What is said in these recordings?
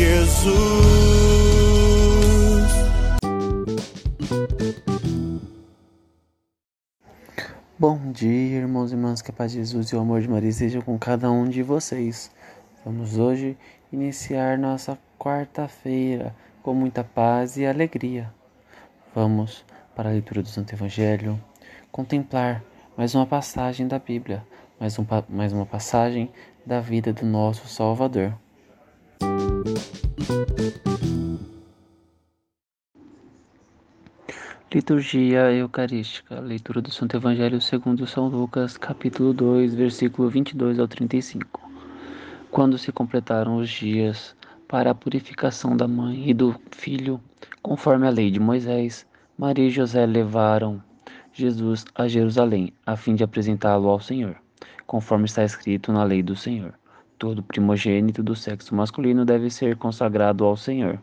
Jesus. Bom dia, irmãos e irmãs, que a paz de Jesus e o amor de Maria estejam com cada um de vocês. Vamos hoje iniciar nossa quarta-feira com muita paz e alegria. Vamos para a leitura do Santo Evangelho, contemplar mais uma passagem da Bíblia, mais, um, mais uma passagem da vida do nosso Salvador. Liturgia Eucarística, leitura do Santo Evangelho segundo São Lucas, capítulo 2, versículo 22 ao 35. Quando se completaram os dias para a purificação da mãe e do filho, conforme a lei de Moisés, Maria e José levaram Jesus a Jerusalém, a fim de apresentá-lo ao Senhor, conforme está escrito na lei do Senhor. Todo primogênito do sexo masculino deve ser consagrado ao Senhor.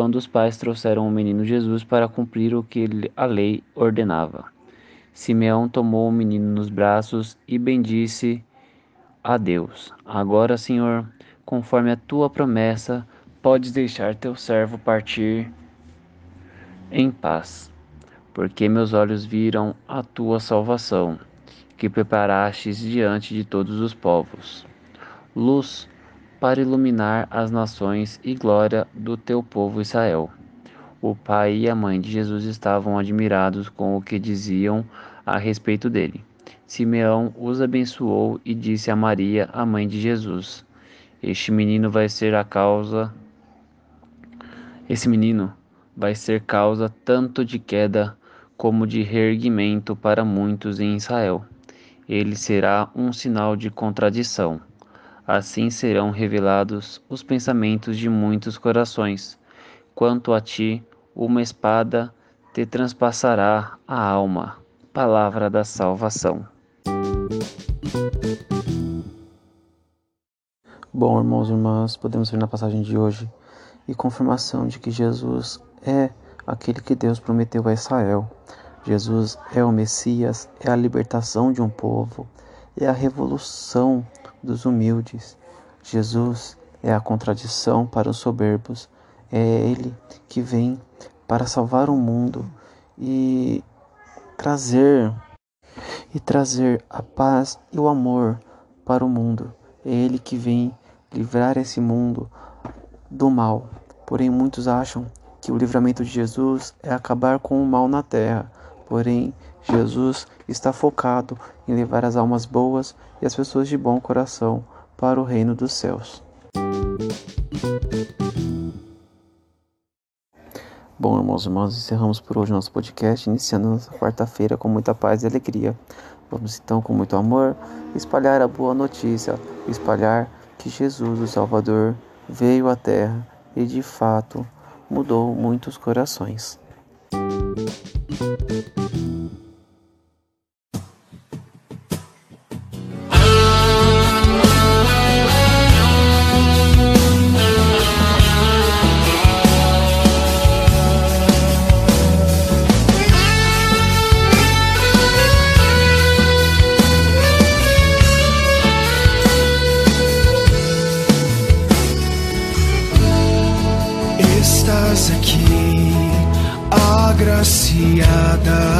quando os pais trouxeram o menino Jesus para cumprir o que a lei ordenava. Simeão tomou o menino nos braços e bendisse a Deus. Agora, Senhor, conforme a tua promessa, podes deixar teu servo partir em paz, porque meus olhos viram a tua salvação, que preparastes diante de todos os povos. Luz para iluminar as nações e glória do teu povo Israel. O pai e a mãe de Jesus estavam admirados com o que diziam a respeito dele. Simeão os abençoou e disse a Maria, a mãe de Jesus: Este menino vai ser a causa Esse menino vai ser causa tanto de queda como de reerguimento para muitos em Israel. Ele será um sinal de contradição. Assim serão revelados os pensamentos de muitos corações. Quanto a ti, uma espada te transpassará a alma. Palavra da salvação. Bom, irmãos e irmãs, podemos ver na passagem de hoje e confirmação de que Jesus é aquele que Deus prometeu a Israel. Jesus é o Messias, é a libertação de um povo, é a revolução dos humildes. Jesus é a contradição para os soberbos. É Ele que vem para salvar o mundo e trazer e trazer a paz e o amor para o mundo. É Ele que vem livrar esse mundo do mal. Porém, muitos acham que o livramento de Jesus é acabar com o mal na terra. Porém, Jesus está focado em levar as almas boas e as pessoas de bom coração para o reino dos céus. Bom, irmãos e irmãs, encerramos por hoje nosso podcast, iniciando nossa quarta-feira com muita paz e alegria. Vamos então, com muito amor, espalhar a boa notícia, espalhar que Jesus, o Salvador, veio à Terra e de fato mudou muitos corações. Agraciada.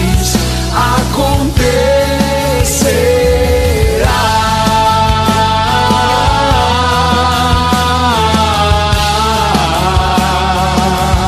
aconteça.